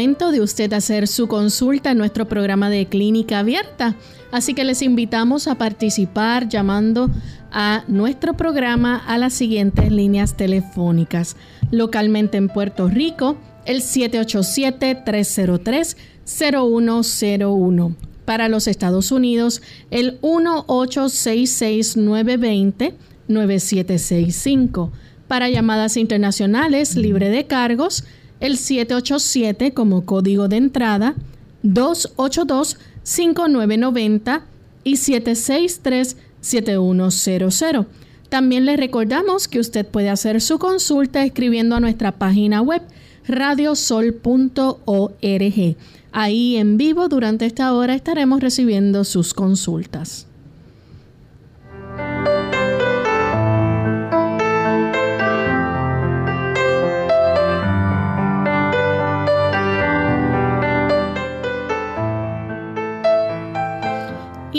De usted hacer su consulta en nuestro programa de clínica abierta. Así que les invitamos a participar llamando a nuestro programa a las siguientes líneas telefónicas. Localmente en Puerto Rico, el 787-303-0101. Para los Estados Unidos, el 1866-920-9765. Para llamadas internacionales libre de cargos, el 787 como código de entrada, 282-5990 y 763-7100. También le recordamos que usted puede hacer su consulta escribiendo a nuestra página web radiosol.org. Ahí en vivo durante esta hora estaremos recibiendo sus consultas.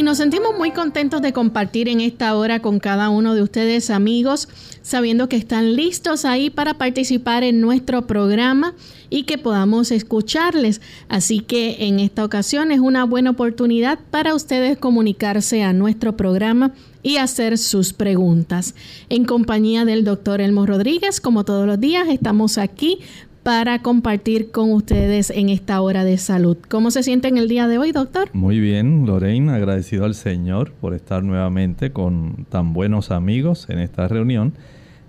Nos sentimos muy contentos de compartir en esta hora con cada uno de ustedes amigos, sabiendo que están listos ahí para participar en nuestro programa y que podamos escucharles. Así que en esta ocasión es una buena oportunidad para ustedes comunicarse a nuestro programa y hacer sus preguntas. En compañía del doctor Elmo Rodríguez, como todos los días, estamos aquí para compartir con ustedes en esta hora de salud. ¿Cómo se siente en el día de hoy, doctor? Muy bien, Lorraine, agradecido al Señor por estar nuevamente con tan buenos amigos en esta reunión.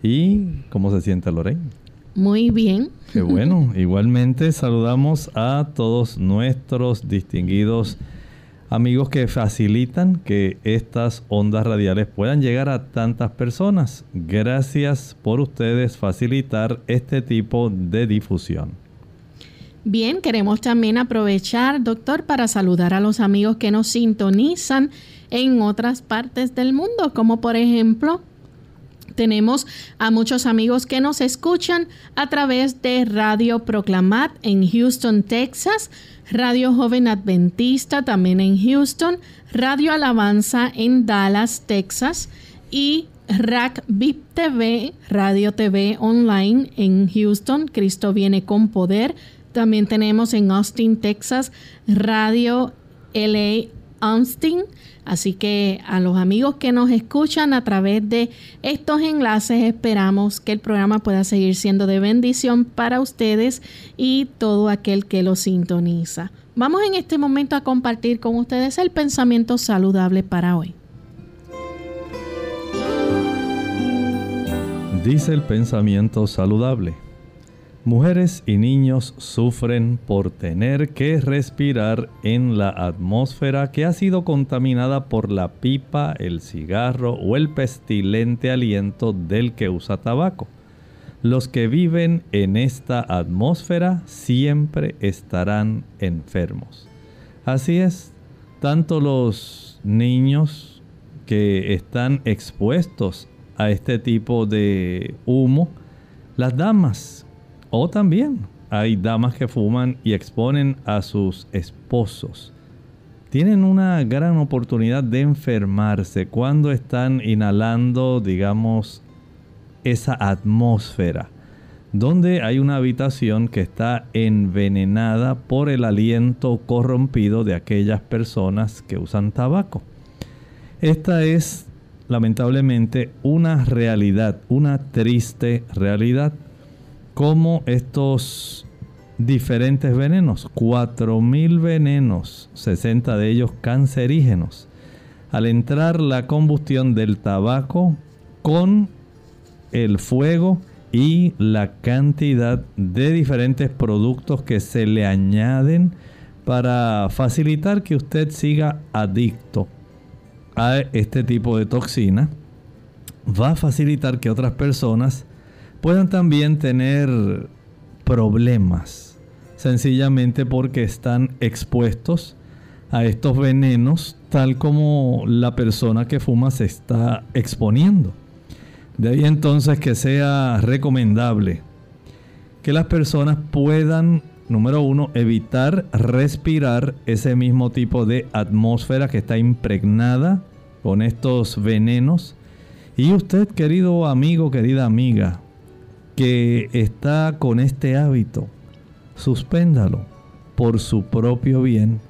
¿Y cómo se siente Lorraine? Muy bien. Qué bueno. Igualmente saludamos a todos nuestros distinguidos amigos que facilitan que estas ondas radiales puedan llegar a tantas personas. Gracias por ustedes facilitar este tipo de difusión. Bien, queremos también aprovechar, doctor, para saludar a los amigos que nos sintonizan en otras partes del mundo, como por ejemplo tenemos a muchos amigos que nos escuchan a través de Radio Proclamat en Houston, Texas, Radio Joven Adventista también en Houston, Radio Alabanza en Dallas, Texas y RAC VIP TV, Radio TV Online en Houston, Cristo viene con poder. También tenemos en Austin, Texas, Radio LA Así que a los amigos que nos escuchan a través de estos enlaces esperamos que el programa pueda seguir siendo de bendición para ustedes y todo aquel que lo sintoniza. Vamos en este momento a compartir con ustedes el pensamiento saludable para hoy. Dice el pensamiento saludable. Mujeres y niños sufren por tener que respirar en la atmósfera que ha sido contaminada por la pipa, el cigarro o el pestilente aliento del que usa tabaco. Los que viven en esta atmósfera siempre estarán enfermos. Así es, tanto los niños que están expuestos a este tipo de humo, las damas o también hay damas que fuman y exponen a sus esposos. Tienen una gran oportunidad de enfermarse cuando están inhalando, digamos, esa atmósfera donde hay una habitación que está envenenada por el aliento corrompido de aquellas personas que usan tabaco. Esta es lamentablemente una realidad, una triste realidad, como estos diferentes venenos, 4.000 venenos, 60 de ellos cancerígenos. Al entrar la combustión del tabaco con el fuego y la cantidad de diferentes productos que se le añaden para facilitar que usted siga adicto a este tipo de toxina, va a facilitar que otras personas puedan también tener problemas, sencillamente porque están expuestos a estos venenos tal como la persona que fuma se está exponiendo. De ahí entonces que sea recomendable que las personas puedan, número uno, evitar respirar ese mismo tipo de atmósfera que está impregnada con estos venenos. Y usted, querido amigo, querida amiga, que está con este hábito, suspéndalo por su propio bien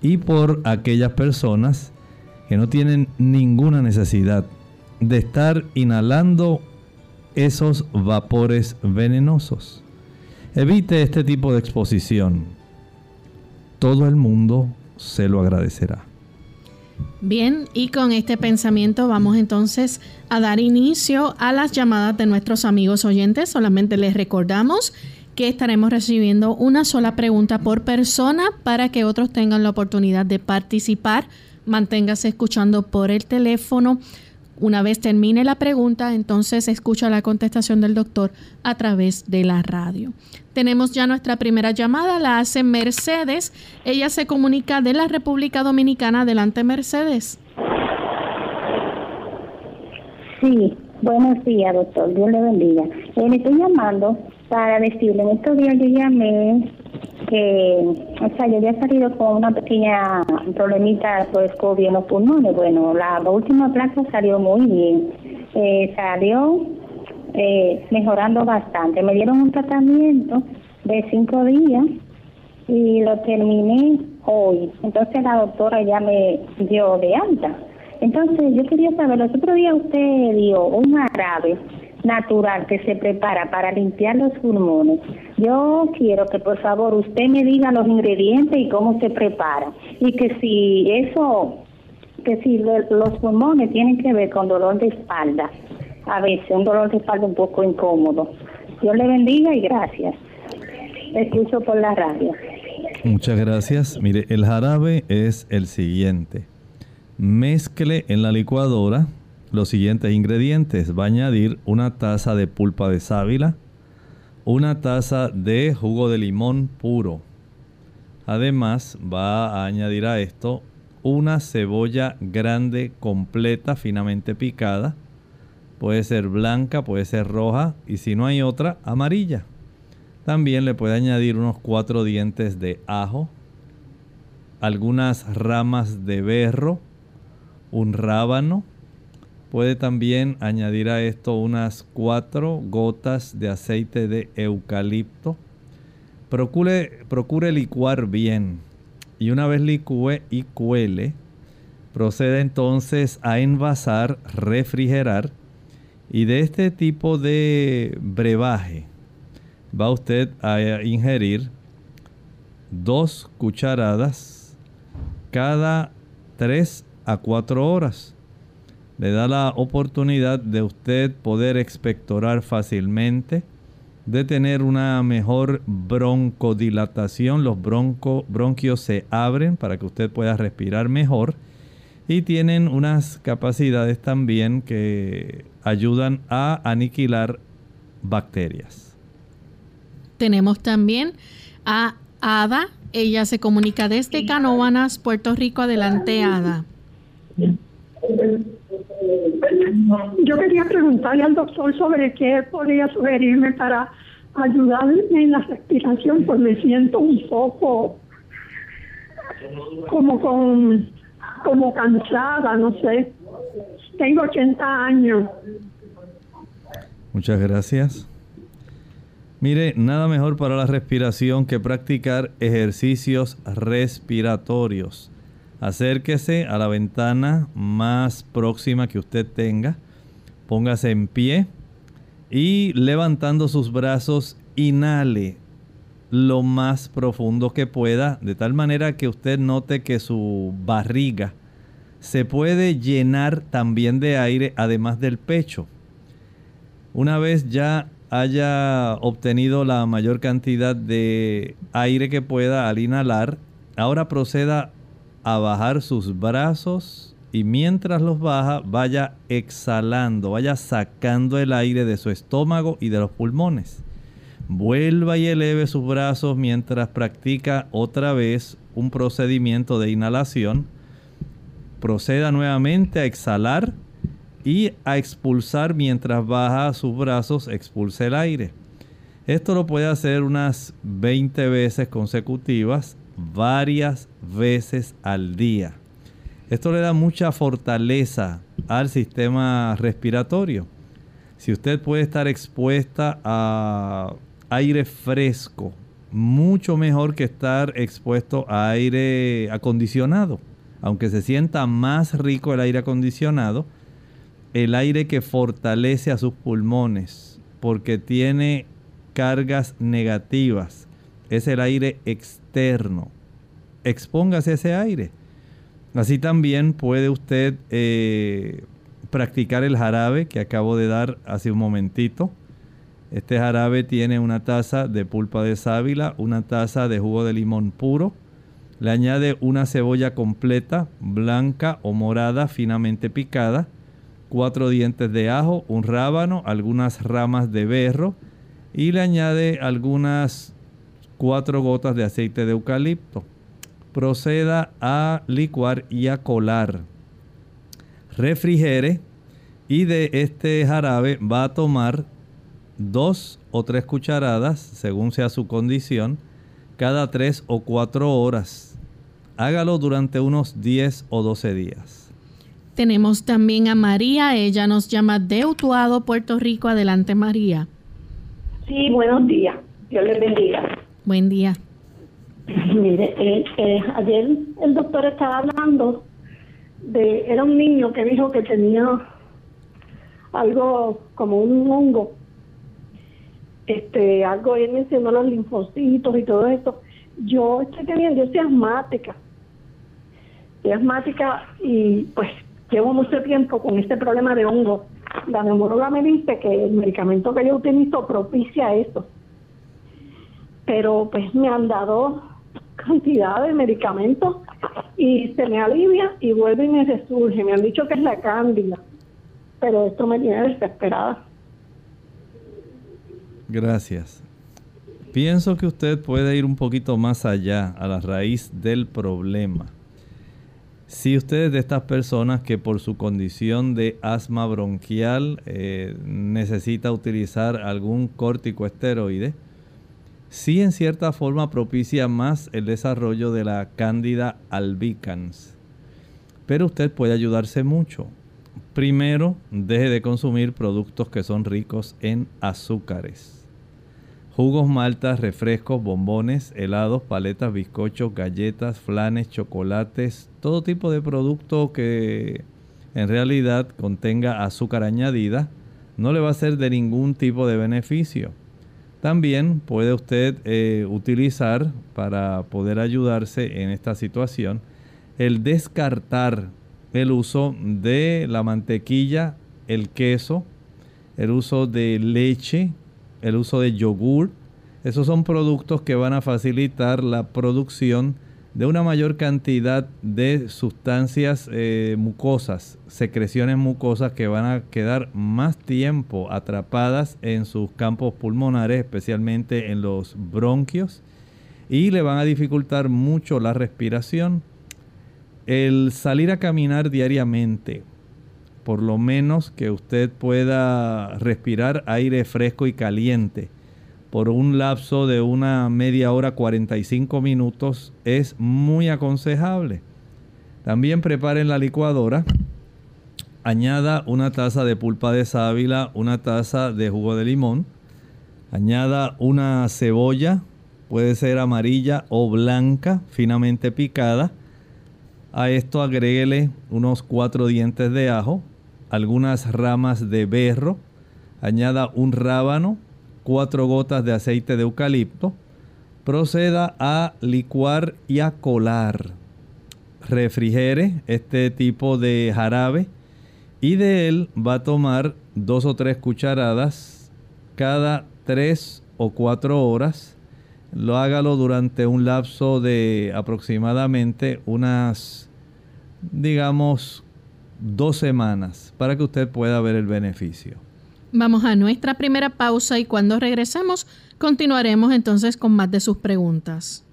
y por aquellas personas que no tienen ninguna necesidad de estar inhalando esos vapores venenosos. Evite este tipo de exposición. Todo el mundo se lo agradecerá. Bien, y con este pensamiento vamos entonces a dar inicio a las llamadas de nuestros amigos oyentes. Solamente les recordamos que estaremos recibiendo una sola pregunta por persona para que otros tengan la oportunidad de participar. Manténgase escuchando por el teléfono. Una vez termine la pregunta, entonces escucha la contestación del doctor a través de la radio. Tenemos ya nuestra primera llamada, la hace Mercedes. Ella se comunica de la República Dominicana. Adelante, Mercedes. Sí, buenos días, doctor. Dios le bendiga. Eh, estoy llamando para decirle, en estos días yo llamé que, o sea, yo había salido con una pequeña problemita pues COVID en los pulmones. Bueno, la última placa salió muy bien. Eh, salió eh, mejorando bastante. Me dieron un tratamiento de cinco días y lo terminé hoy. Entonces la doctora ya me dio de alta. Entonces yo quería saber, los otros días usted dio un árabe natural que se prepara para limpiar los pulmones. Yo quiero que por favor usted me diga los ingredientes y cómo se prepara. Y que si eso, que si los pulmones tienen que ver con dolor de espalda, a veces un dolor de espalda un poco incómodo. Dios le bendiga y gracias. Escucho por la radio. Muchas gracias. Mire, el jarabe es el siguiente. Mezcle en la licuadora los siguientes ingredientes. Va a añadir una taza de pulpa de sábila, una taza de jugo de limón puro. Además va a añadir a esto una cebolla grande completa finamente picada, Puede ser blanca, puede ser roja y si no hay otra, amarilla. También le puede añadir unos cuatro dientes de ajo, algunas ramas de berro, un rábano. Puede también añadir a esto unas cuatro gotas de aceite de eucalipto. Procure, procure licuar bien. Y una vez licúe y cuele, procede entonces a envasar, refrigerar y de este tipo de brebaje va usted a ingerir dos cucharadas cada tres a cuatro horas. Le da la oportunidad de usted poder expectorar fácilmente, de tener una mejor broncodilatación. Los bronco, bronquios se abren para que usted pueda respirar mejor y tienen unas capacidades también que ayudan a aniquilar bacterias. Tenemos también a Ada. Ella se comunica desde Canóvanas, Puerto Rico. Adelante, Ada. Yo quería preguntarle al doctor sobre qué podría sugerirme para ayudarme en la respiración, pues me siento un poco como con como cansada, no sé. Tengo 80 años. Muchas gracias. Mire, nada mejor para la respiración que practicar ejercicios respiratorios. Acérquese a la ventana más próxima que usted tenga, póngase en pie y levantando sus brazos, inhale lo más profundo que pueda, de tal manera que usted note que su barriga se puede llenar también de aire además del pecho. Una vez ya haya obtenido la mayor cantidad de aire que pueda al inhalar, ahora proceda a bajar sus brazos y mientras los baja vaya exhalando, vaya sacando el aire de su estómago y de los pulmones. Vuelva y eleve sus brazos mientras practica otra vez un procedimiento de inhalación. Proceda nuevamente a exhalar y a expulsar mientras baja sus brazos, expulse el aire. Esto lo puede hacer unas 20 veces consecutivas, varias veces al día. Esto le da mucha fortaleza al sistema respiratorio. Si usted puede estar expuesta a aire fresco, mucho mejor que estar expuesto a aire acondicionado. Aunque se sienta más rico el aire acondicionado, el aire que fortalece a sus pulmones porque tiene cargas negativas es el aire externo. Expóngase ese aire. Así también puede usted eh, practicar el jarabe que acabo de dar hace un momentito. Este jarabe tiene una taza de pulpa de sábila, una taza de jugo de limón puro. Le añade una cebolla completa, blanca o morada, finamente picada cuatro dientes de ajo, un rábano, algunas ramas de berro y le añade algunas cuatro gotas de aceite de eucalipto. Proceda a licuar y a colar. Refrigere y de este jarabe va a tomar dos o tres cucharadas, según sea su condición, cada tres o cuatro horas. Hágalo durante unos 10 o 12 días. Tenemos también a María, ella nos llama de Utuado, Puerto Rico. Adelante, María. Sí, buenos días. Dios les bendiga. Buen día. Mire, eh, eh, ayer el doctor estaba hablando de, era un niño que dijo que tenía algo como un hongo, este, algo, él mencionó los linfocitos y todo eso. Yo estoy teniendo, yo soy asmática, soy asmática y pues llevo mucho tiempo con este problema de hongo. La neumóloga me dice que el medicamento que yo utilizo propicia eso. Pero pues me han dado cantidad de medicamentos y se me alivia y vuelve y me resurge. Me han dicho que es la cándida, pero esto me tiene desesperada. Gracias. Pienso que usted puede ir un poquito más allá, a la raíz del problema. Si usted es de estas personas que por su condición de asma bronquial eh, necesita utilizar algún corticoesteroide, sí en cierta forma propicia más el desarrollo de la cándida albicans. Pero usted puede ayudarse mucho. Primero, deje de consumir productos que son ricos en azúcares Jugos, maltas, refrescos, bombones, helados, paletas, bizcochos, galletas, flanes, chocolates, todo tipo de producto que en realidad contenga azúcar añadida, no le va a ser de ningún tipo de beneficio. También puede usted eh, utilizar para poder ayudarse en esta situación el descartar el uso de la mantequilla, el queso, el uso de leche, el uso de yogur. Esos son productos que van a facilitar la producción de una mayor cantidad de sustancias eh, mucosas, secreciones mucosas que van a quedar más tiempo atrapadas en sus campos pulmonares, especialmente en los bronquios, y le van a dificultar mucho la respiración. El salir a caminar diariamente, por lo menos que usted pueda respirar aire fresco y caliente por un lapso de una media hora 45 minutos es muy aconsejable. También preparen la licuadora. Añada una taza de pulpa de sábila, una taza de jugo de limón. Añada una cebolla, puede ser amarilla o blanca, finamente picada. A esto agréguele unos cuatro dientes de ajo, algunas ramas de berro, añada un rábano, cuatro gotas de aceite de eucalipto. Proceda a licuar y a colar. Refrigere este tipo de jarabe y de él va a tomar dos o tres cucharadas cada tres o cuatro horas. Lo hágalo durante un lapso de aproximadamente unas, digamos, dos semanas para que usted pueda ver el beneficio. Vamos a nuestra primera pausa y cuando regresemos continuaremos entonces con más de sus preguntas.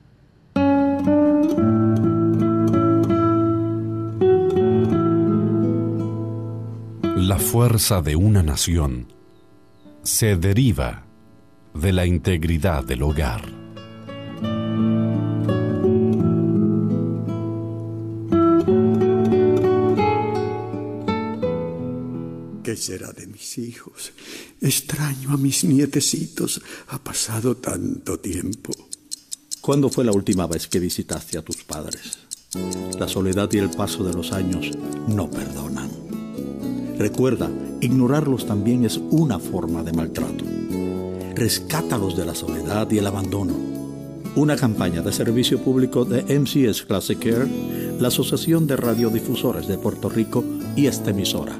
La fuerza de una nación se deriva de la integridad del hogar. ¿Qué será de mis hijos? Extraño a mis nietecitos. Ha pasado tanto tiempo. ¿Cuándo fue la última vez que visitaste a tus padres? La soledad y el paso de los años no perdonan. Recuerda, ignorarlos también es una forma de maltrato. Rescátalos de la soledad y el abandono. Una campaña de servicio público de MCS Classic Care, la Asociación de Radiodifusores de Puerto Rico y esta emisora.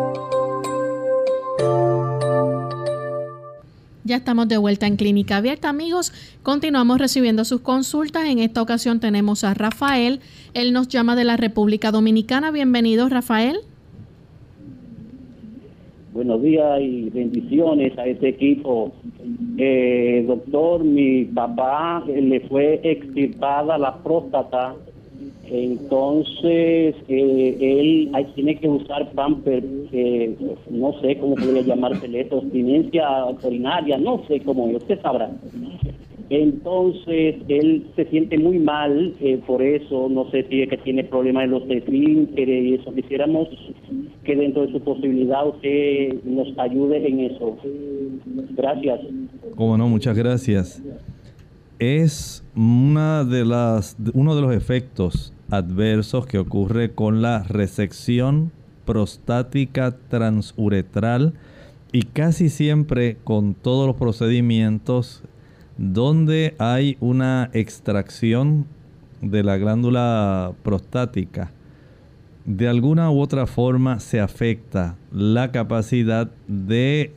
Ya estamos de vuelta en Clínica Abierta, amigos. Continuamos recibiendo sus consultas. En esta ocasión tenemos a Rafael. Él nos llama de la República Dominicana. Bienvenido, Rafael. Buenos días y bendiciones a este equipo. Eh, doctor, mi papá le fue extirpada la próstata, entonces eh, él tiene que usar pamper, eh, no sé cómo podría llamarse esto, abstinencia urinaria, no sé cómo, usted sabrá. Entonces él se siente muy mal eh, por eso, no sé si es que tiene problemas en los esfínteres y eso. Quisiéramos que dentro de su posibilidad usted nos ayude en eso. Gracias. Como no, muchas gracias. Es una de las, uno de los efectos adversos que ocurre con la resección prostática transuretral y casi siempre con todos los procedimientos donde hay una extracción de la glándula prostática, de alguna u otra forma se afecta la capacidad de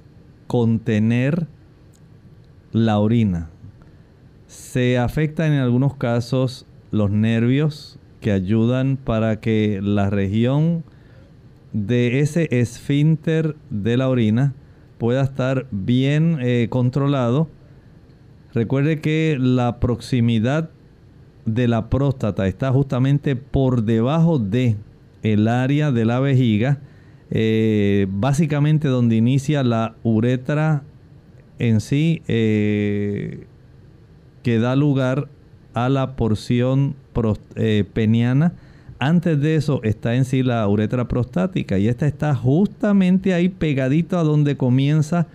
contener la orina. Se afecta en algunos casos los nervios que ayudan para que la región de ese esfínter de la orina pueda estar bien eh, controlado. Recuerde que la proximidad de la próstata está justamente por debajo de el área de la vejiga, eh, básicamente donde inicia la uretra en sí, eh, que da lugar a la porción eh, peniana. Antes de eso está en sí la uretra prostática y esta está justamente ahí pegadito a donde comienza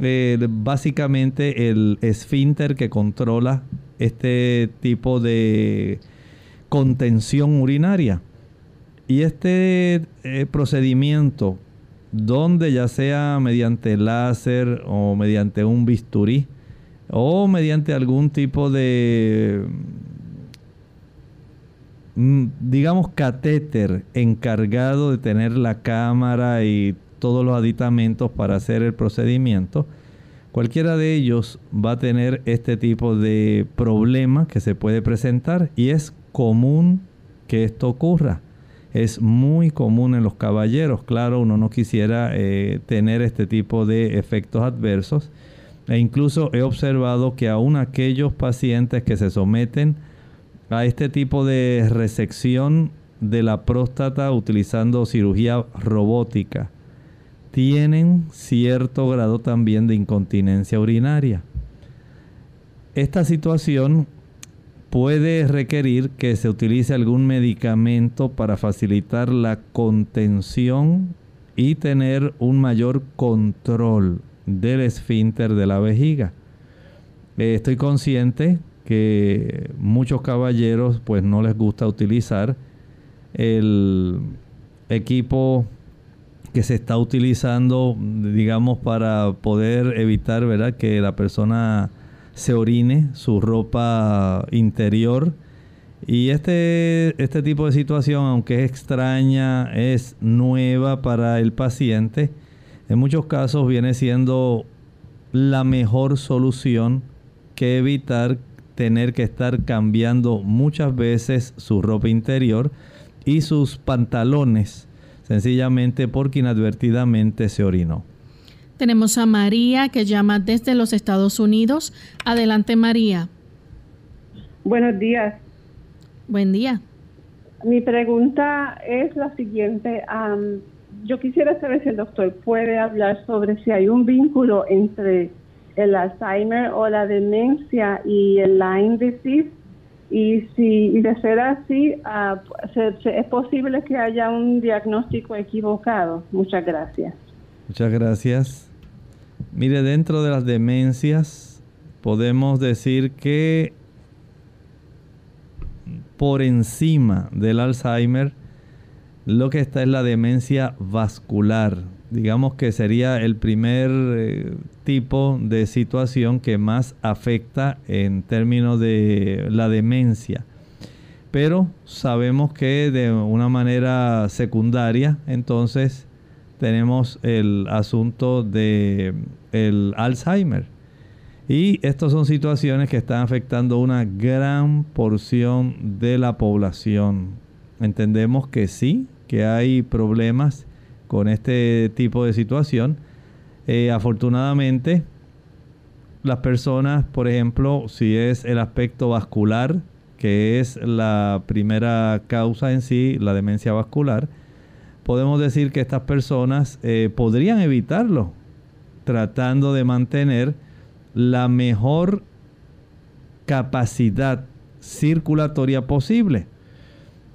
eh, básicamente el esfínter que controla este tipo de contención urinaria. Y este eh, procedimiento, donde ya sea mediante láser o mediante un bisturí o mediante algún tipo de, mm, digamos, catéter encargado de tener la cámara y todos los aditamentos para hacer el procedimiento, cualquiera de ellos va a tener este tipo de problema que se puede presentar y es común que esto ocurra. Es muy común en los caballeros. Claro, uno no quisiera eh, tener este tipo de efectos adversos. E incluso he observado que aún aquellos pacientes que se someten a este tipo de resección de la próstata utilizando cirugía robótica, tienen cierto grado también de incontinencia urinaria. Esta situación puede requerir que se utilice algún medicamento para facilitar la contención y tener un mayor control del esfínter de la vejiga. Eh, estoy consciente que muchos caballeros pues no les gusta utilizar el equipo que se está utilizando, digamos, para poder evitar, ¿verdad?, que la persona se orine su ropa interior. Y este, este tipo de situación, aunque es extraña, es nueva para el paciente, en muchos casos viene siendo la mejor solución que evitar tener que estar cambiando muchas veces su ropa interior y sus pantalones sencillamente porque inadvertidamente se orinó. Tenemos a María que llama desde los Estados Unidos. Adelante María. Buenos días. Buen día. Mi pregunta es la siguiente. Yo quisiera saber si el doctor puede hablar sobre si hay un vínculo entre el Alzheimer o la demencia y el Lyme disease y si de ser así, ah, es posible que haya un diagnóstico equivocado. Muchas gracias. Muchas gracias. Mire, dentro de las demencias podemos decir que por encima del Alzheimer, lo que está es la demencia vascular. Digamos que sería el primer eh, tipo de situación que más afecta en términos de la demencia. Pero sabemos que de una manera secundaria, entonces tenemos el asunto de el Alzheimer. Y estas son situaciones que están afectando una gran porción de la población. Entendemos que sí, que hay problemas con este tipo de situación. Eh, afortunadamente, las personas, por ejemplo, si es el aspecto vascular, que es la primera causa en sí, la demencia vascular, podemos decir que estas personas eh, podrían evitarlo tratando de mantener la mejor capacidad circulatoria posible.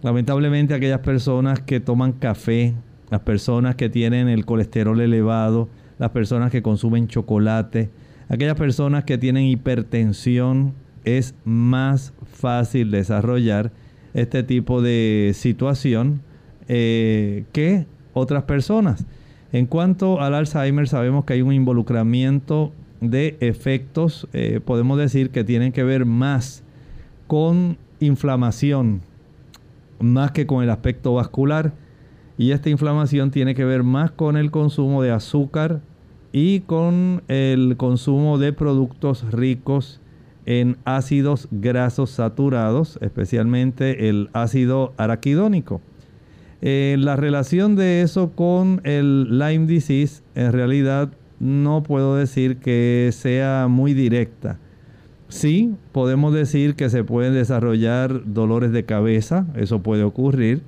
Lamentablemente aquellas personas que toman café, las personas que tienen el colesterol elevado, las personas que consumen chocolate, aquellas personas que tienen hipertensión, es más fácil desarrollar este tipo de situación eh, que otras personas. En cuanto al Alzheimer, sabemos que hay un involucramiento de efectos, eh, podemos decir que tienen que ver más con inflamación más que con el aspecto vascular. Y esta inflamación tiene que ver más con el consumo de azúcar y con el consumo de productos ricos en ácidos grasos saturados, especialmente el ácido araquidónico. Eh, la relación de eso con el Lyme disease en realidad no puedo decir que sea muy directa. Sí, podemos decir que se pueden desarrollar dolores de cabeza, eso puede ocurrir.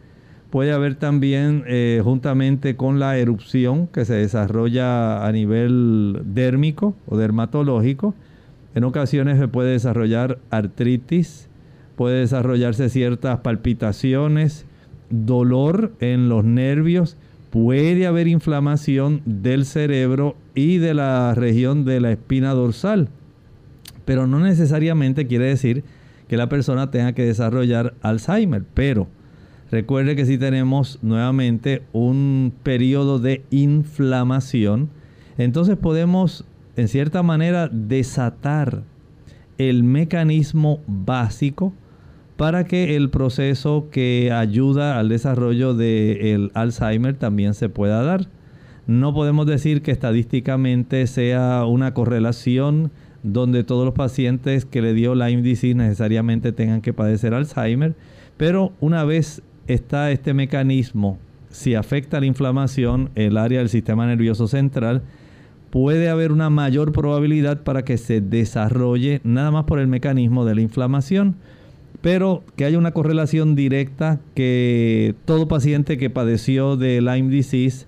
Puede haber también, eh, juntamente con la erupción que se desarrolla a nivel dérmico o dermatológico, en ocasiones se puede desarrollar artritis, puede desarrollarse ciertas palpitaciones, dolor en los nervios, puede haber inflamación del cerebro y de la región de la espina dorsal. Pero no necesariamente quiere decir que la persona tenga que desarrollar Alzheimer. Pero recuerde que si tenemos nuevamente un periodo de inflamación, entonces podemos en cierta manera desatar el mecanismo básico para que el proceso que ayuda al desarrollo del Alzheimer también se pueda dar. No podemos decir que estadísticamente sea una correlación donde todos los pacientes que le dio Lyme disease necesariamente tengan que padecer Alzheimer, pero una vez está este mecanismo, si afecta la inflamación, el área del sistema nervioso central, puede haber una mayor probabilidad para que se desarrolle nada más por el mecanismo de la inflamación, pero que haya una correlación directa que todo paciente que padeció de Lyme disease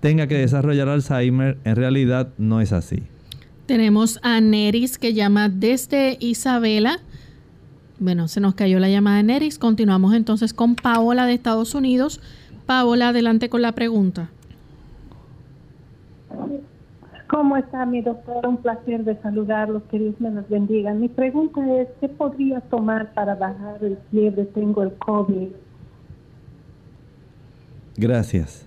tenga que desarrollar Alzheimer, en realidad no es así. Tenemos a Neris que llama desde Isabela. Bueno, se nos cayó la llamada de Neris. Continuamos entonces con Paola de Estados Unidos. Paola, adelante con la pregunta. ¿Cómo está mi doctor? Un placer de saludarlos, que Dios me los bendiga. Mi pregunta es, ¿qué podría tomar para bajar el fiebre? Tengo el COVID. Gracias.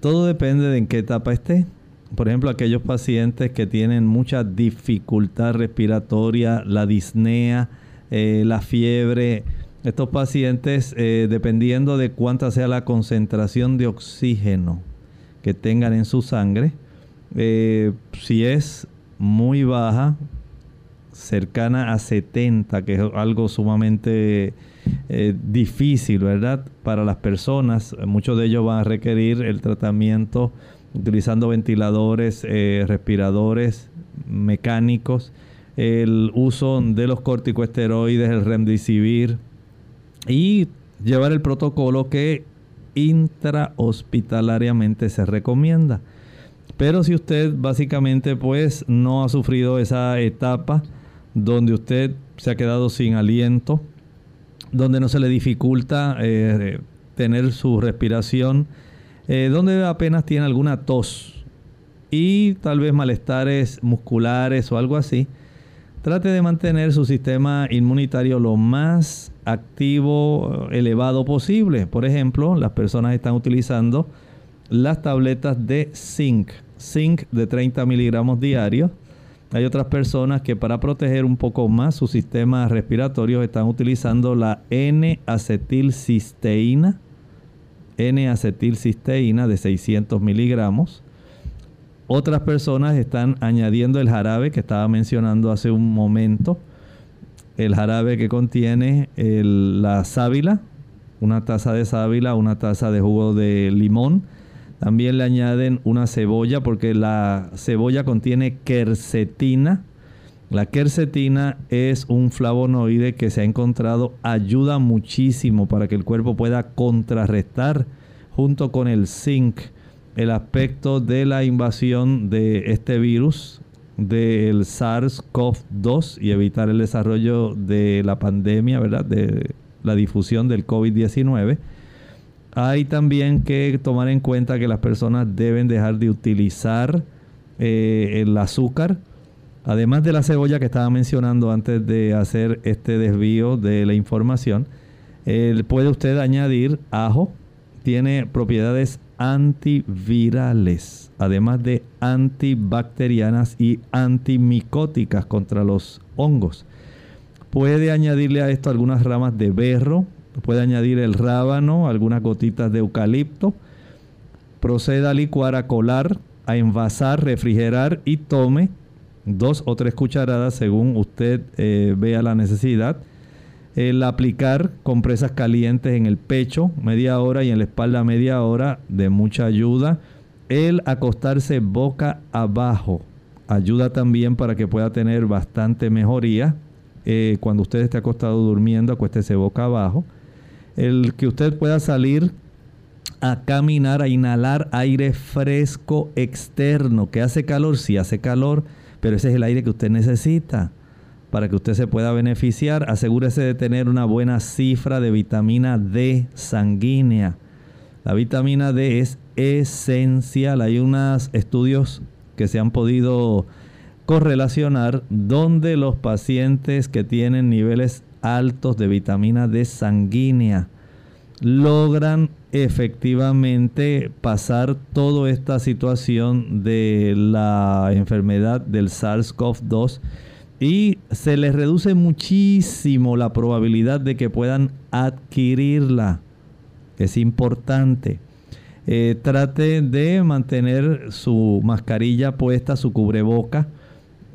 Todo depende de en qué etapa esté por ejemplo, aquellos pacientes que tienen mucha dificultad respiratoria, la disnea, eh, la fiebre, estos pacientes, eh, dependiendo de cuánta sea la concentración de oxígeno que tengan en su sangre, eh, si es muy baja, cercana a 70, que es algo sumamente difícil, ¿verdad? Para las personas, muchos de ellos van a requerir el tratamiento utilizando ventiladores, eh, respiradores mecánicos, el uso de los corticoesteroides, el remdesivir y llevar el protocolo que intrahospitalariamente se recomienda. Pero si usted básicamente pues no ha sufrido esa etapa donde usted se ha quedado sin aliento, donde no se le dificulta eh, tener su respiración, eh, donde apenas tiene alguna tos y tal vez malestares musculares o algo así, trate de mantener su sistema inmunitario lo más activo, elevado posible. Por ejemplo, las personas están utilizando las tabletas de zinc, zinc de 30 miligramos diarios. Hay otras personas que para proteger un poco más su sistema respiratorio están utilizando la N-acetilcisteína N-acetilcisteína de 600 miligramos. Otras personas están añadiendo el jarabe que estaba mencionando hace un momento. El jarabe que contiene la sábila, una taza de sábila, una taza de jugo de limón. También le añaden una cebolla porque la cebolla contiene quercetina. La quercetina es un flavonoide que se ha encontrado ayuda muchísimo para que el cuerpo pueda contrarrestar junto con el zinc el aspecto de la invasión de este virus del SARS-CoV-2 y evitar el desarrollo de la pandemia, ¿verdad? De la difusión del COVID-19. Hay también que tomar en cuenta que las personas deben dejar de utilizar eh, el azúcar Además de la cebolla que estaba mencionando antes de hacer este desvío de la información, puede usted añadir ajo. Tiene propiedades antivirales, además de antibacterianas y antimicóticas contra los hongos. Puede añadirle a esto algunas ramas de berro, puede añadir el rábano, algunas gotitas de eucalipto. Proceda a licuar, a colar, a envasar, refrigerar y tome dos o tres cucharadas según usted eh, vea la necesidad. El aplicar compresas calientes en el pecho media hora y en la espalda media hora de mucha ayuda. El acostarse boca abajo ayuda también para que pueda tener bastante mejoría. Eh, cuando usted esté acostado durmiendo, acuéstese boca abajo. El que usted pueda salir a caminar, a inhalar aire fresco externo, que hace calor, si hace calor pero ese es el aire que usted necesita para que usted se pueda beneficiar. Asegúrese de tener una buena cifra de vitamina D sanguínea. La vitamina D es esencial. Hay unos estudios que se han podido correlacionar donde los pacientes que tienen niveles altos de vitamina D sanguínea logran efectivamente pasar toda esta situación de la enfermedad del SARS-CoV-2 y se les reduce muchísimo la probabilidad de que puedan adquirirla. Es importante. Eh, trate de mantener su mascarilla puesta, su cubreboca.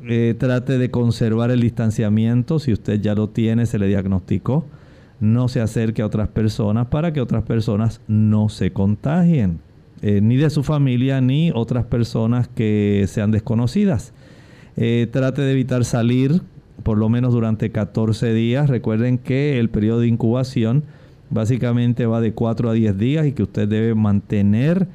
Eh, trate de conservar el distanciamiento. Si usted ya lo tiene, se le diagnosticó. No se acerque a otras personas para que otras personas no se contagien. Eh, ni de su familia ni otras personas que sean desconocidas. Eh, trate de evitar salir por lo menos durante 14 días. Recuerden que el periodo de incubación básicamente va de 4 a 10 días y que usted debe mantener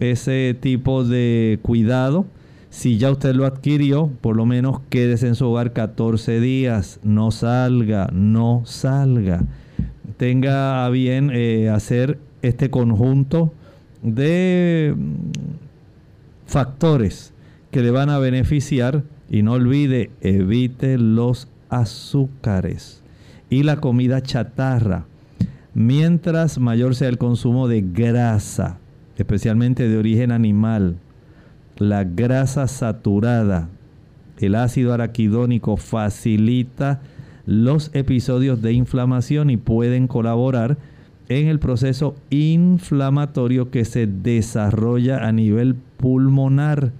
ese tipo de cuidado. Si ya usted lo adquirió, por lo menos quédese en su hogar 14 días. No salga, no salga. Tenga bien eh, hacer este conjunto de mm, factores que le van a beneficiar y no olvide, evite los azúcares y la comida chatarra. Mientras mayor sea el consumo de grasa, especialmente de origen animal, la grasa saturada, el ácido araquidónico facilita los episodios de inflamación y pueden colaborar en el proceso inflamatorio que se desarrolla a nivel pulmonar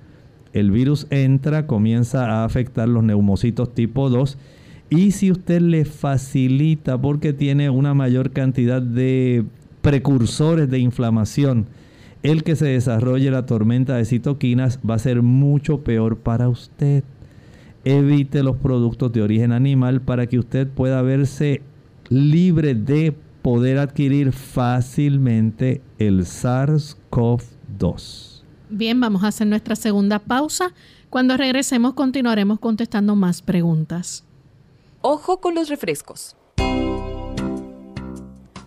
el virus entra, comienza a afectar los neumocitos tipo 2 y si usted le facilita porque tiene una mayor cantidad de precursores de inflamación, el que se desarrolle la tormenta de citoquinas va a ser mucho peor para usted. Evite los productos de origen animal para que usted pueda verse libre de poder adquirir fácilmente el SARS-CoV-2. Bien, vamos a hacer nuestra segunda pausa. Cuando regresemos continuaremos contestando más preguntas. Ojo con los refrescos.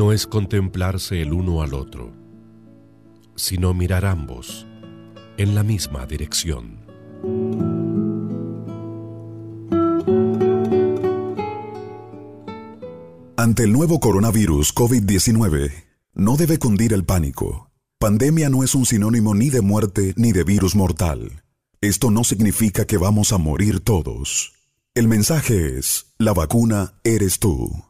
No es contemplarse el uno al otro, sino mirar ambos en la misma dirección. Ante el nuevo coronavirus COVID-19, no debe cundir el pánico. Pandemia no es un sinónimo ni de muerte ni de virus mortal. Esto no significa que vamos a morir todos. El mensaje es, la vacuna eres tú.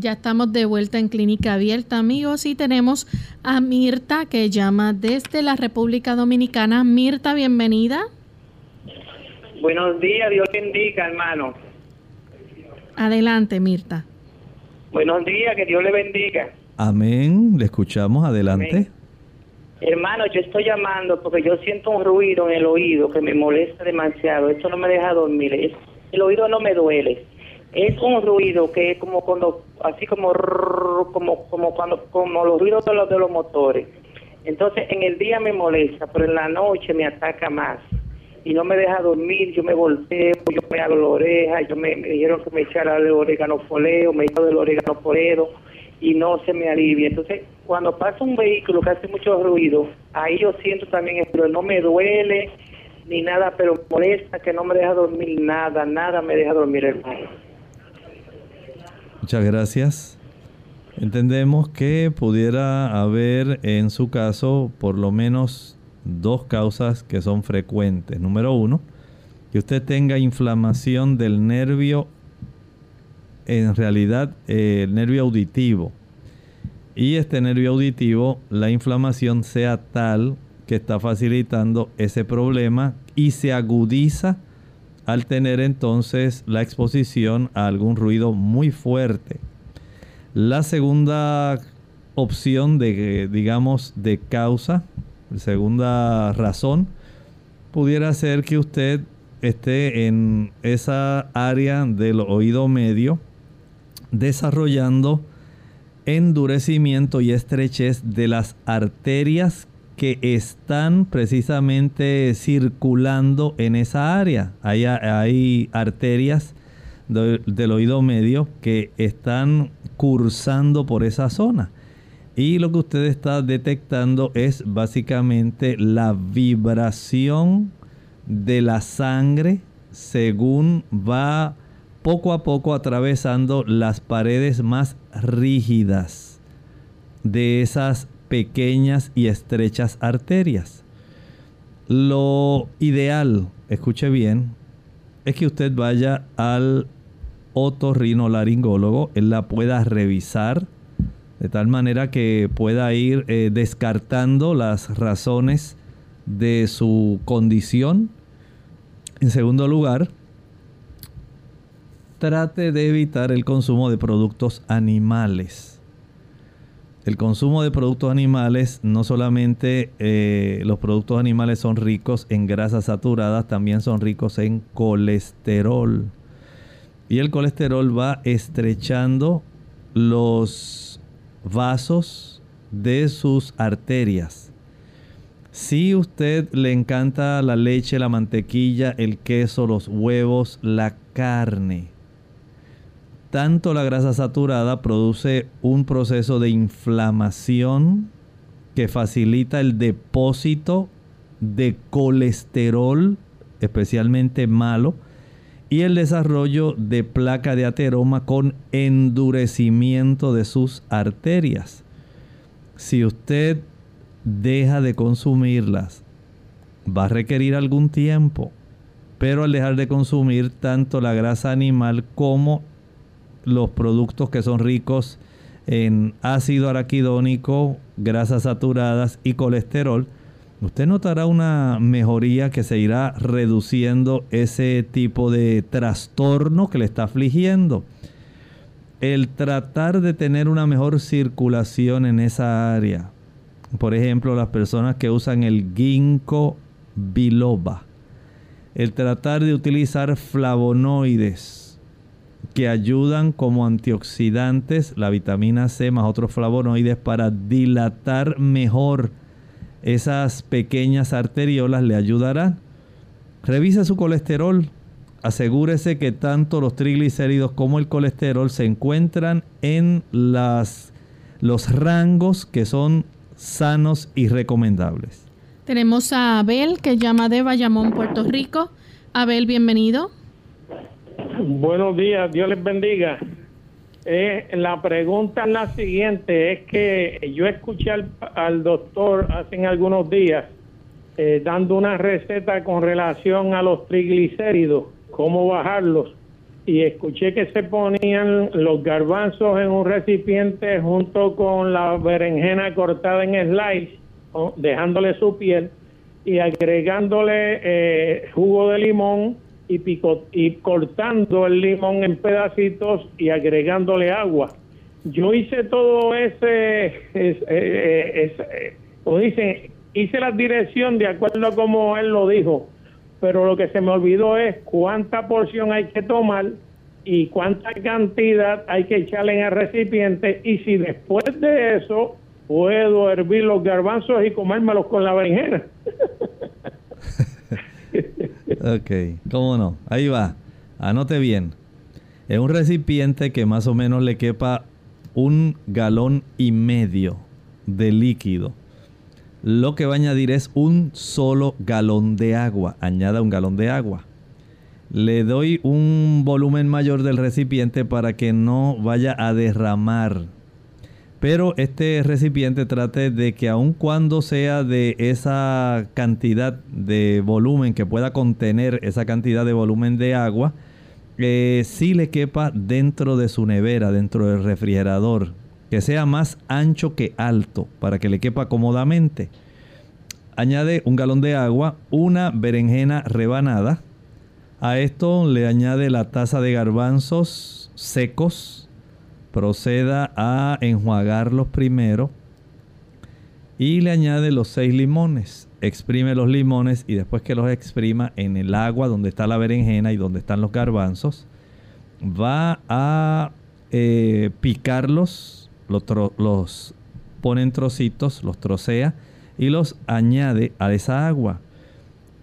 Ya estamos de vuelta en Clínica Abierta, amigos, y tenemos a Mirta que llama desde la República Dominicana. Mirta, bienvenida. Buenos días, Dios bendiga, hermano. Adelante, Mirta. Buenos días, que Dios le bendiga. Amén, le escuchamos, adelante. Hermano, yo estoy llamando porque yo siento un ruido en el oído que me molesta demasiado. Esto no me deja dormir. el oído no me duele. Es un ruido que es como cuando, así como, como, como cuando, como los ruidos de los, de los motores. Entonces en el día me molesta, pero en la noche me ataca más y no me deja dormir, yo me volteo, yo me hago la oreja, yo me, dijeron que me echara el orégano foleo, me echo del orégano foredo y no se me alivia. Entonces, cuando pasa un vehículo que hace mucho ruido, ahí yo siento también, pero no me duele ni nada, pero molesta que no me deja dormir nada, nada me deja dormir, hermano. Muchas gracias. Entendemos que pudiera haber en su caso por lo menos dos causas que son frecuentes. Número uno, que usted tenga inflamación del nervio, en realidad eh, el nervio auditivo. Y este nervio auditivo, la inflamación sea tal que está facilitando ese problema y se agudiza al tener entonces la exposición a algún ruido muy fuerte. La segunda opción de, digamos, de causa, segunda razón, pudiera ser que usted esté en esa área del oído medio desarrollando endurecimiento y estrechez de las arterias que están precisamente circulando en esa área. Hay, arterias del oído medio que están cursando por esa zona. Y lo que usted está detectando es básicamente la vibración de la sangre según va poco a poco atravesando las paredes más rígidas de esas pequeñas y estrechas arterias. Lo ideal, escuche bien, es que usted vaya al otorrinolaringólogo, él la pueda revisar de tal manera que pueda ir eh, descartando las razones de su condición. En segundo lugar, trate de evitar el consumo de productos animales el consumo de productos animales, no solamente eh, los productos animales son ricos en grasas saturadas, también son ricos en colesterol. Y el colesterol va estrechando los vasos de sus arterias. Si usted le encanta la leche, la mantequilla, el queso, los huevos, la carne, tanto la grasa saturada produce un proceso de inflamación que facilita el depósito de colesterol, especialmente malo, y el desarrollo de placa de ateroma con endurecimiento de sus arterias. Si usted deja de consumirlas, va a requerir algún tiempo, pero al dejar de consumir tanto la grasa animal como los productos que son ricos en ácido araquidónico, grasas saturadas y colesterol, usted notará una mejoría que se irá reduciendo ese tipo de trastorno que le está afligiendo. El tratar de tener una mejor circulación en esa área, por ejemplo, las personas que usan el ginkgo biloba, el tratar de utilizar flavonoides, que ayudan como antioxidantes, la vitamina C más otros flavonoides para dilatar mejor esas pequeñas arteriolas le ayudarán. Revise su colesterol. Asegúrese que tanto los triglicéridos como el colesterol se encuentran en las, los rangos que son sanos y recomendables. Tenemos a Abel que llama de Bayamón, Puerto Rico. Abel, bienvenido. Buenos días, Dios les bendiga. Eh, la pregunta es la siguiente, es que yo escuché al, doctor hace algunos días eh, dando una receta con relación a los triglicéridos, cómo bajarlos, y escuché que se ponían los garbanzos en un recipiente junto con la berenjena cortada en slice, dejándole su piel y agregándole eh, jugo de limón y, pico, y cortando el limón en pedacitos y agregándole agua. Yo hice todo ese, ese, eh, eh, como dicen, hice la dirección de acuerdo a como él lo dijo, pero lo que se me olvidó es cuánta porción hay que tomar y cuánta cantidad hay que echarle en el recipiente y si después de eso puedo hervir los garbanzos y comérmelos con la berenjena. ok, cómo no. Ahí va. Anote bien. Es un recipiente que más o menos le quepa un galón y medio de líquido. Lo que va a añadir es un solo galón de agua. Añada un galón de agua. Le doy un volumen mayor del recipiente para que no vaya a derramar. Pero este recipiente trate de que aun cuando sea de esa cantidad de volumen que pueda contener esa cantidad de volumen de agua, eh, sí le quepa dentro de su nevera, dentro del refrigerador, que sea más ancho que alto para que le quepa cómodamente. Añade un galón de agua, una berenjena rebanada. A esto le añade la taza de garbanzos secos. Proceda a enjuagarlos primero. Y le añade los seis limones exprime los limones y después que los exprima en el agua donde está la berenjena y donde están los garbanzos, va a eh, picarlos, los, los pone en trocitos, los trocea y los añade a esa agua.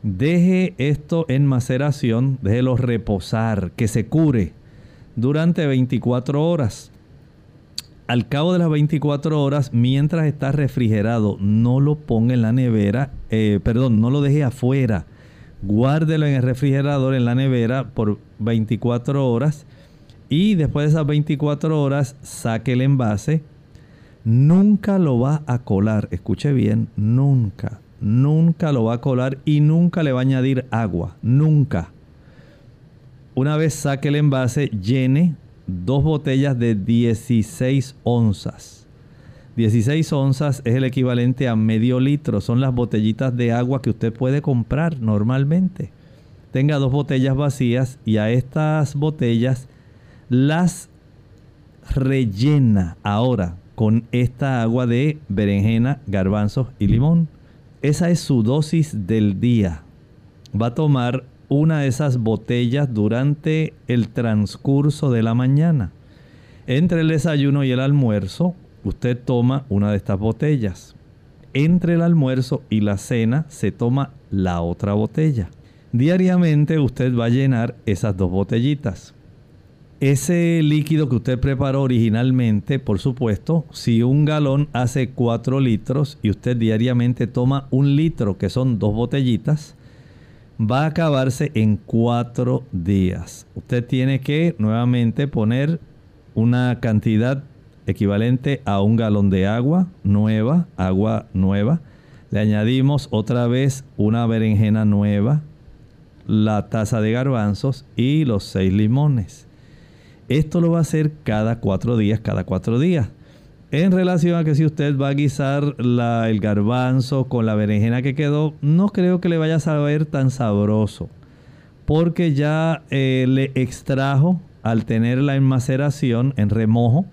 Deje esto en maceración, déjelo reposar, que se cure durante 24 horas. Al cabo de las 24 horas, mientras está refrigerado, no lo ponga en la nevera, eh, perdón, no lo deje afuera. Guárdelo en el refrigerador, en la nevera, por 24 horas. Y después de esas 24 horas, saque el envase. Nunca lo va a colar, escuche bien, nunca, nunca lo va a colar y nunca le va a añadir agua, nunca. Una vez saque el envase, llene dos botellas de 16 onzas. 16 onzas es el equivalente a medio litro. Son las botellitas de agua que usted puede comprar normalmente. Tenga dos botellas vacías y a estas botellas las rellena ahora con esta agua de berenjena, garbanzos y limón. Esa es su dosis del día. Va a tomar una de esas botellas durante el transcurso de la mañana. Entre el desayuno y el almuerzo, usted toma una de estas botellas. Entre el almuerzo y la cena se toma la otra botella. Diariamente usted va a llenar esas dos botellitas. Ese líquido que usted preparó originalmente, por supuesto, si un galón hace 4 litros y usted diariamente toma un litro, que son dos botellitas, va a acabarse en cuatro días. Usted tiene que nuevamente poner una cantidad equivalente a un galón de agua nueva, agua nueva. Le añadimos otra vez una berenjena nueva, la taza de garbanzos y los seis limones. Esto lo va a hacer cada cuatro días, cada cuatro días. En relación a que si usted va a guisar el garbanzo con la berenjena que quedó, no creo que le vaya a saber tan sabroso. Porque ya eh, le extrajo al tenerla en maceración, en remojo,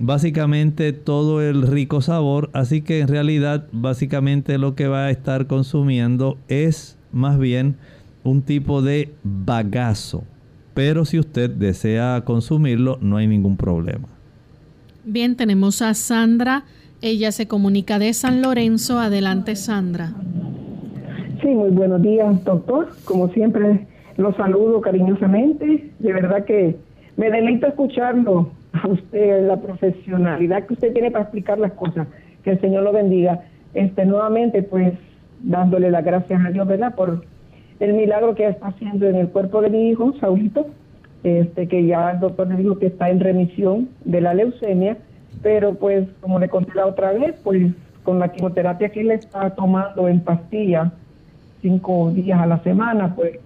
básicamente todo el rico sabor. Así que en realidad básicamente lo que va a estar consumiendo es más bien un tipo de bagazo. Pero si usted desea consumirlo, no hay ningún problema. Bien, tenemos a Sandra. Ella se comunica de San Lorenzo. Adelante, Sandra. Sí, muy buenos días, doctor. Como siempre, los saludo cariñosamente. De verdad que me deleito escucharlo a usted, la profesionalidad que usted tiene para explicar las cosas. Que el Señor lo bendiga. Este, nuevamente, pues, dándole las gracias a Dios, ¿verdad? Por el milagro que está haciendo en el cuerpo de mi hijo, Saulito este, que ya el doctor le dijo que está en remisión de la leucemia, pero pues como le conté la otra vez, pues con la quimioterapia que él está tomando en pastillas cinco días a la semana, pues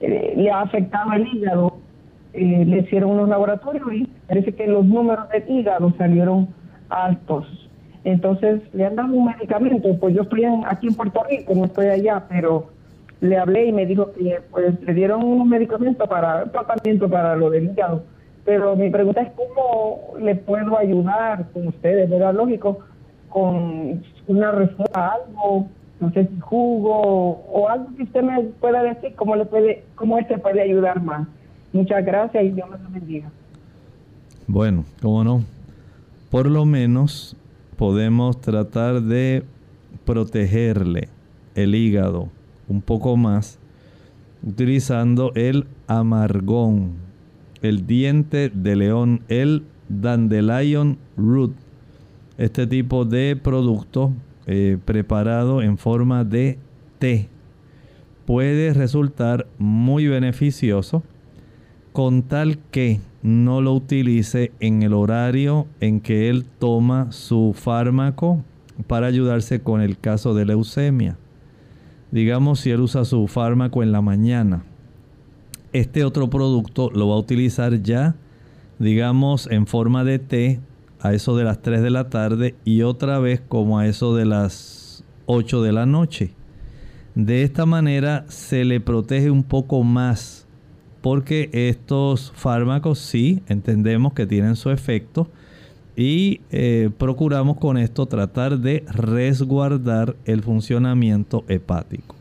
eh, le ha afectado el hígado. Eh, le hicieron unos laboratorios y parece que los números del hígado salieron altos. Entonces le han dado un medicamento, pues yo estoy aquí en Puerto Rico, no estoy allá, pero le hablé y me dijo que pues le dieron un medicamento para tratamiento para lo del hígado. Pero mi pregunta es cómo le puedo ayudar con ustedes, ¿verdad? Lógico, con una receta, algo, no sé si jugo o algo que usted me pueda decir, cómo le puede, cómo este puede ayudar más. Muchas gracias y Dios me lo bendiga. Bueno, cómo no. Por lo menos podemos tratar de protegerle el hígado un poco más utilizando el amargón, el diente de león, el dandelion root. Este tipo de producto eh, preparado en forma de té puede resultar muy beneficioso con tal que no lo utilice en el horario en que él toma su fármaco para ayudarse con el caso de leucemia. Digamos si él usa su fármaco en la mañana. Este otro producto lo va a utilizar ya, digamos, en forma de té a eso de las 3 de la tarde y otra vez como a eso de las 8 de la noche. De esta manera se le protege un poco más porque estos fármacos sí entendemos que tienen su efecto y eh, procuramos con esto tratar de resguardar el funcionamiento hepático.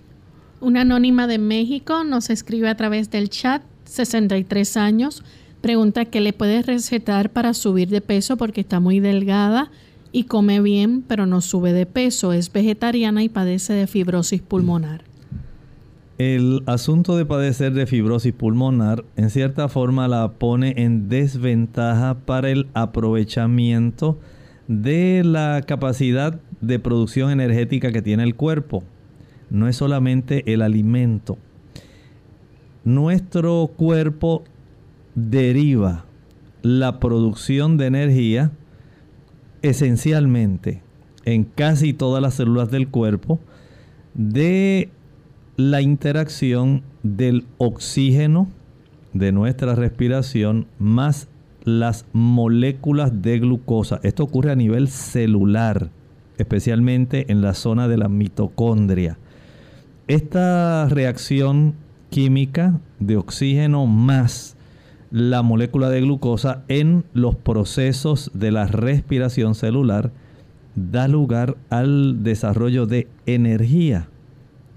Una anónima de México nos escribe a través del chat, 63 años, pregunta qué le puede recetar para subir de peso porque está muy delgada y come bien pero no sube de peso, es vegetariana y padece de fibrosis pulmonar. El asunto de padecer de fibrosis pulmonar en cierta forma la pone en desventaja para el aprovechamiento de la capacidad de producción energética que tiene el cuerpo. No es solamente el alimento. Nuestro cuerpo deriva la producción de energía esencialmente en casi todas las células del cuerpo de la interacción del oxígeno de nuestra respiración más las moléculas de glucosa. Esto ocurre a nivel celular, especialmente en la zona de la mitocondria. Esta reacción química de oxígeno más la molécula de glucosa en los procesos de la respiración celular da lugar al desarrollo de energía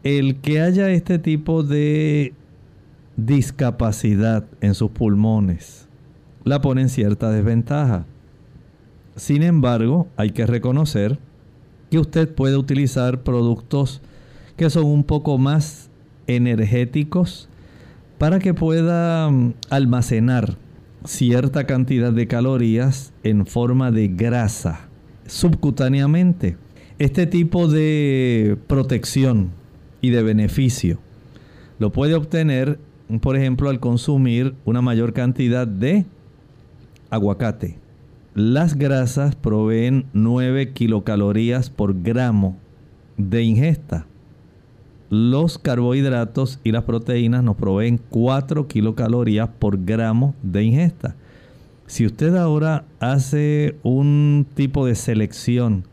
el que haya este tipo de discapacidad en sus pulmones la pone en cierta desventaja. Sin embargo, hay que reconocer que usted puede utilizar productos que son un poco más energéticos para que pueda mm, almacenar cierta cantidad de calorías en forma de grasa subcutáneamente. Este tipo de protección y de beneficio. Lo puede obtener, por ejemplo, al consumir una mayor cantidad de aguacate. Las grasas proveen 9 kilocalorías por gramo de ingesta. Los carbohidratos y las proteínas nos proveen 4 kilocalorías por gramo de ingesta. Si usted ahora hace un tipo de selección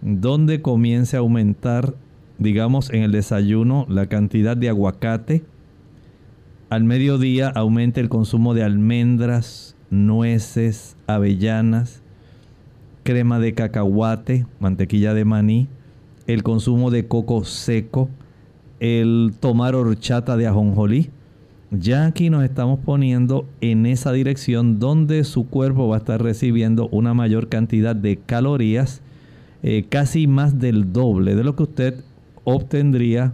donde comience a aumentar digamos, en el desayuno la cantidad de aguacate. Al mediodía aumente el consumo de almendras, nueces, avellanas, crema de cacahuate, mantequilla de maní, el consumo de coco seco, el tomar horchata de ajonjolí. Ya aquí nos estamos poniendo en esa dirección donde su cuerpo va a estar recibiendo una mayor cantidad de calorías, eh, casi más del doble de lo que usted obtendría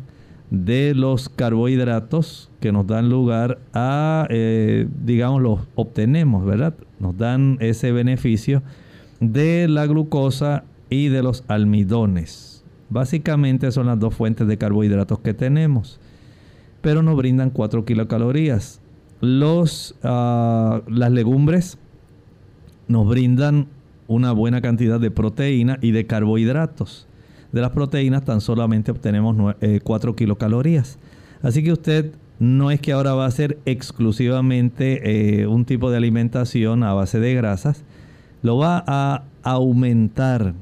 de los carbohidratos que nos dan lugar a, eh, digamos, los obtenemos, ¿verdad? Nos dan ese beneficio de la glucosa y de los almidones. Básicamente son las dos fuentes de carbohidratos que tenemos, pero nos brindan 4 kilocalorías. Los, ah, las legumbres nos brindan una buena cantidad de proteína y de carbohidratos de las proteínas tan solamente obtenemos 4 eh, kilocalorías. Así que usted no es que ahora va a ser exclusivamente eh, un tipo de alimentación a base de grasas, lo va a aumentar,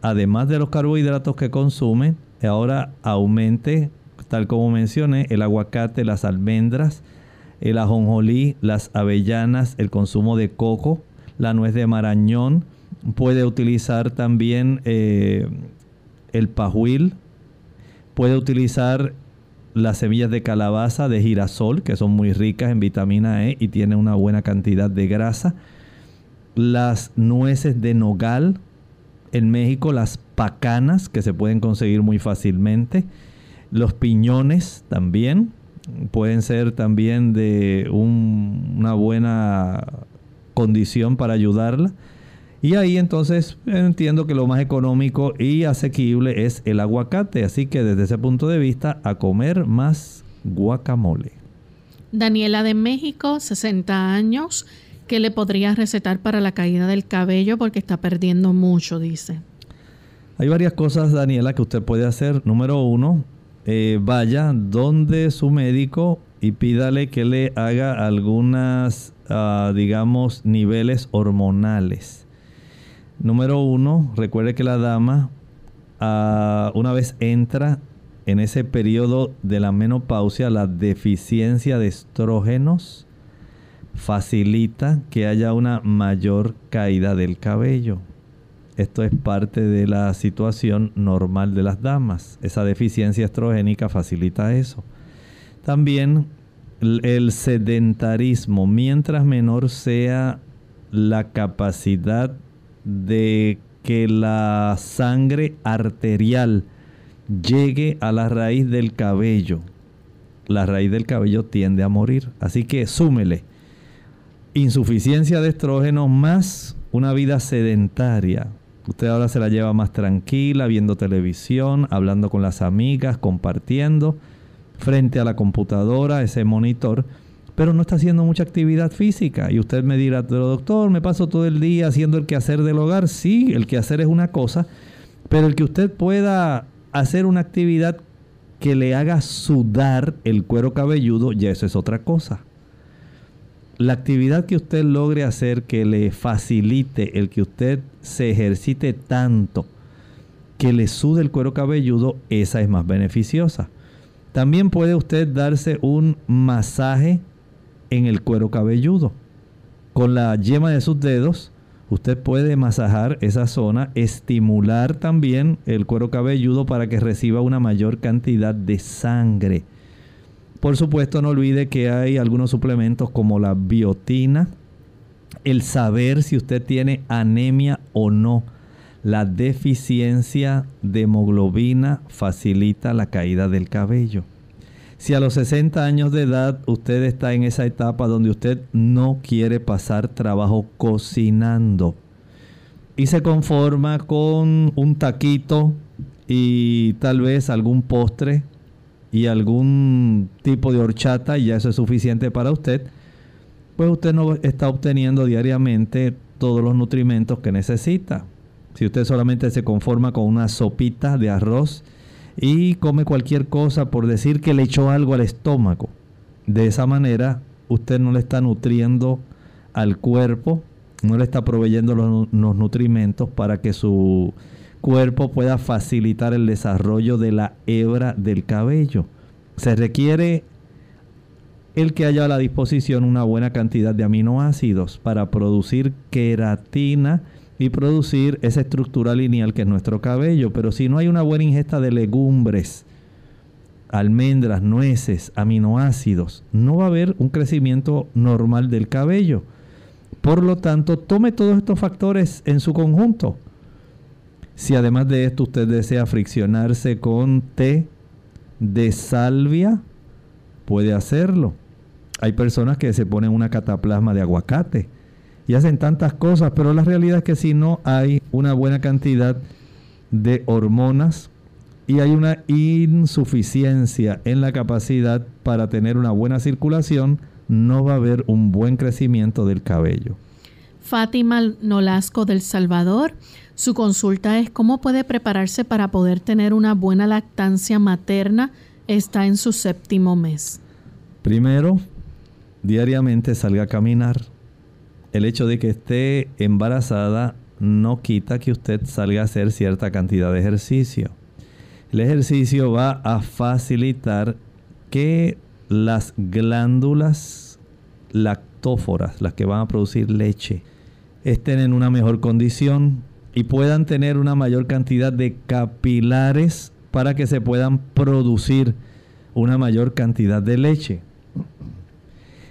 además de los carbohidratos que consume, ahora aumente, tal como mencioné, el aguacate, las almendras, el ajonjolí, las avellanas, el consumo de coco, la nuez de marañón, puede utilizar también eh, el pajuil, puede utilizar las semillas de calabaza, de girasol, que son muy ricas en vitamina E y tienen una buena cantidad de grasa. Las nueces de nogal, en México las pacanas que se pueden conseguir muy fácilmente, los piñones también pueden ser también de una buena condición para ayudarla. Y ahí entonces entiendo que lo más económico y asequible es el aguacate. Así que desde ese punto de vista, a comer más guacamole. Daniela de México, 60 años. ¿Qué le podría recetar para la caída del cabello? Porque está perdiendo mucho, dice. Hay varias cosas, Daniela, que usted puede hacer. Número uno, eh, vaya donde su médico y pídale que le haga algunas, ah, digamos, niveles hormonales Número uno, recuerde que la dama, ah, una vez entra en ese periodo de la menopausia, la deficiencia de estrógenos facilita que haya una mayor caída del cabello. Esto es parte de la situación normal de las damas. Esa deficiencia estrogénica facilita eso. También el sedentarismo, mientras menor sea la capacidad de que la sangre arterial llegue a la raíz del cabello, la raíz del cabello tiende a morir. Así que súmele insuficiencia de estrógeno más una vida sedentaria. Usted ahora se la lleva más tranquila, viendo televisión, hablando con las amigas, compartiendo, frente a la computadora, ese monitor pero no está haciendo mucha actividad física. Y usted me dirá, pero doctor, me paso todo el día haciendo el quehacer del hogar. Sí, el quehacer es una cosa, pero el que usted pueda hacer una actividad que le haga sudar el cuero cabelludo, ya eso es otra cosa. La actividad que usted logre hacer que le facilite el que usted se ejercite tanto que le sude el cuero cabelludo, esa es más beneficiosa. También puede usted darse un masaje en el cuero cabelludo. Con la yema de sus dedos, usted puede masajar esa zona, estimular también el cuero cabelludo para que reciba una mayor cantidad de sangre. Por supuesto, no olvide que hay algunos suplementos como la biotina, el saber si usted tiene anemia o no. La deficiencia de hemoglobina facilita la caída del cabello. Si a los 60 años de edad usted está en esa etapa donde usted no quiere pasar trabajo cocinando y se conforma con un taquito y tal vez algún postre y algún tipo de horchata y ya eso es suficiente para usted, pues usted no está obteniendo diariamente todos los nutrimentos que necesita. Si usted solamente se conforma con una sopita de arroz y come cualquier cosa por decir que le echó algo al estómago. De esa manera usted no le está nutriendo al cuerpo, no le está proveyendo los, los nutrimentos para que su cuerpo pueda facilitar el desarrollo de la hebra del cabello. Se requiere el que haya a la disposición una buena cantidad de aminoácidos para producir queratina, y producir esa estructura lineal que es nuestro cabello. Pero si no hay una buena ingesta de legumbres, almendras, nueces, aminoácidos, no va a haber un crecimiento normal del cabello. Por lo tanto, tome todos estos factores en su conjunto. Si además de esto usted desea friccionarse con té de salvia, puede hacerlo. Hay personas que se ponen una cataplasma de aguacate y hacen tantas cosas, pero la realidad es que si no hay una buena cantidad de hormonas y hay una insuficiencia en la capacidad para tener una buena circulación, no va a haber un buen crecimiento del cabello. Fátima Nolasco del Salvador, su consulta es cómo puede prepararse para poder tener una buena lactancia materna. Está en su séptimo mes. Primero, diariamente salga a caminar el hecho de que esté embarazada no quita que usted salga a hacer cierta cantidad de ejercicio. El ejercicio va a facilitar que las glándulas lactóforas, las que van a producir leche, estén en una mejor condición y puedan tener una mayor cantidad de capilares para que se puedan producir una mayor cantidad de leche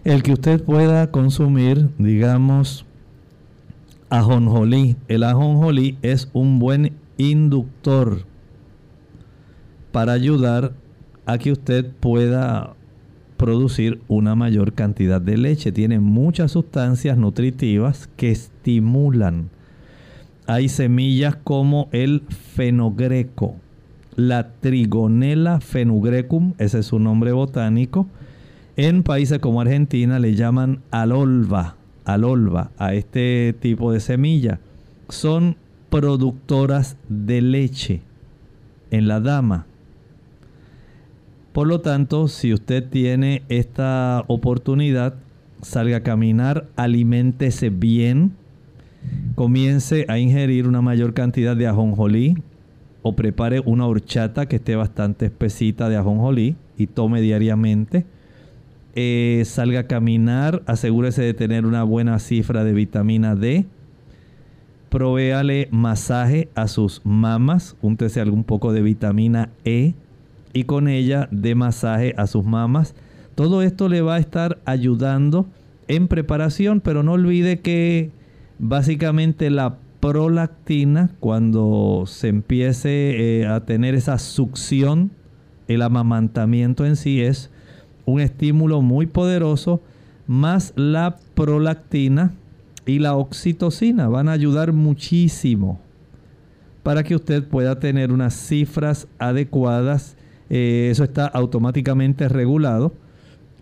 el que usted pueda consumir, digamos, Ajonjolí. El ajonjolí es un buen inductor para ayudar a que usted pueda producir una mayor cantidad de leche. Tiene muchas sustancias nutritivas que estimulan. Hay semillas como el fenogreco, la trigonela fenugrecum, ese es su nombre botánico. En países como Argentina le llaman alolva, alolva a este tipo de semilla. Son productoras de leche en la dama. Por lo tanto, si usted tiene esta oportunidad, salga a caminar, aliméntese bien, comience a ingerir una mayor cantidad de ajonjolí o prepare una horchata que esté bastante espesita de ajonjolí y tome diariamente. Eh, salga a caminar, asegúrese de tener una buena cifra de vitamina D. Provéale masaje a sus mamas, úntese algún poco de vitamina E y con ella de masaje a sus mamas. Todo esto le va a estar ayudando en preparación, pero no olvide que básicamente la prolactina, cuando se empiece eh, a tener esa succión, el amamantamiento en sí es un estímulo muy poderoso, más la prolactina y la oxitocina van a ayudar muchísimo para que usted pueda tener unas cifras adecuadas eh, eso está automáticamente regulado.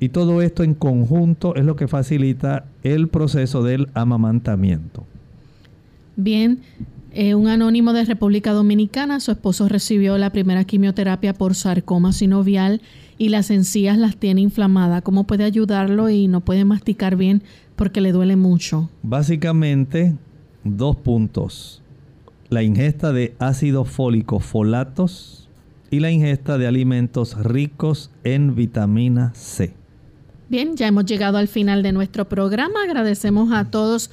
Y todo esto en conjunto es lo que facilita el proceso del amamantamiento. Bien, eh, un anónimo de República Dominicana, su esposo recibió la primera quimioterapia por sarcoma sinovial y las encías las tiene inflamadas. ¿Cómo puede ayudarlo y no puede masticar bien porque le duele mucho? Básicamente, dos puntos. La ingesta de ácido fólico, folatos, y la ingesta de alimentos ricos en vitamina C. Bien, ya hemos llegado al final de nuestro programa. Agradecemos a todos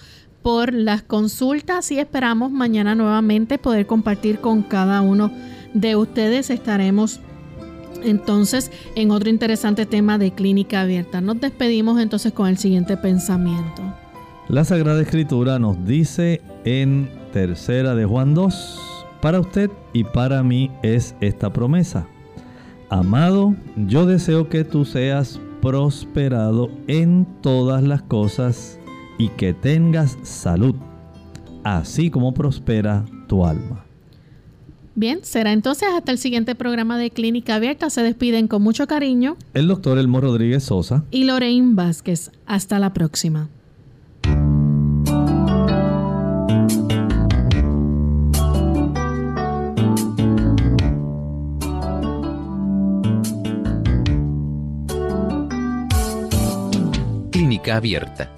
por las consultas y esperamos mañana nuevamente poder compartir con cada uno de ustedes. Estaremos entonces en otro interesante tema de clínica abierta. Nos despedimos entonces con el siguiente pensamiento. La Sagrada Escritura nos dice en tercera de Juan 2 para usted y para mí es esta promesa. Amado, yo deseo que tú seas prosperado en todas las cosas y que tengas salud, así como prospera tu alma. Bien, será entonces hasta el siguiente programa de Clínica Abierta. Se despiden con mucho cariño. El doctor Elmo Rodríguez Sosa. Y Lorraine Vázquez. Hasta la próxima. abierta.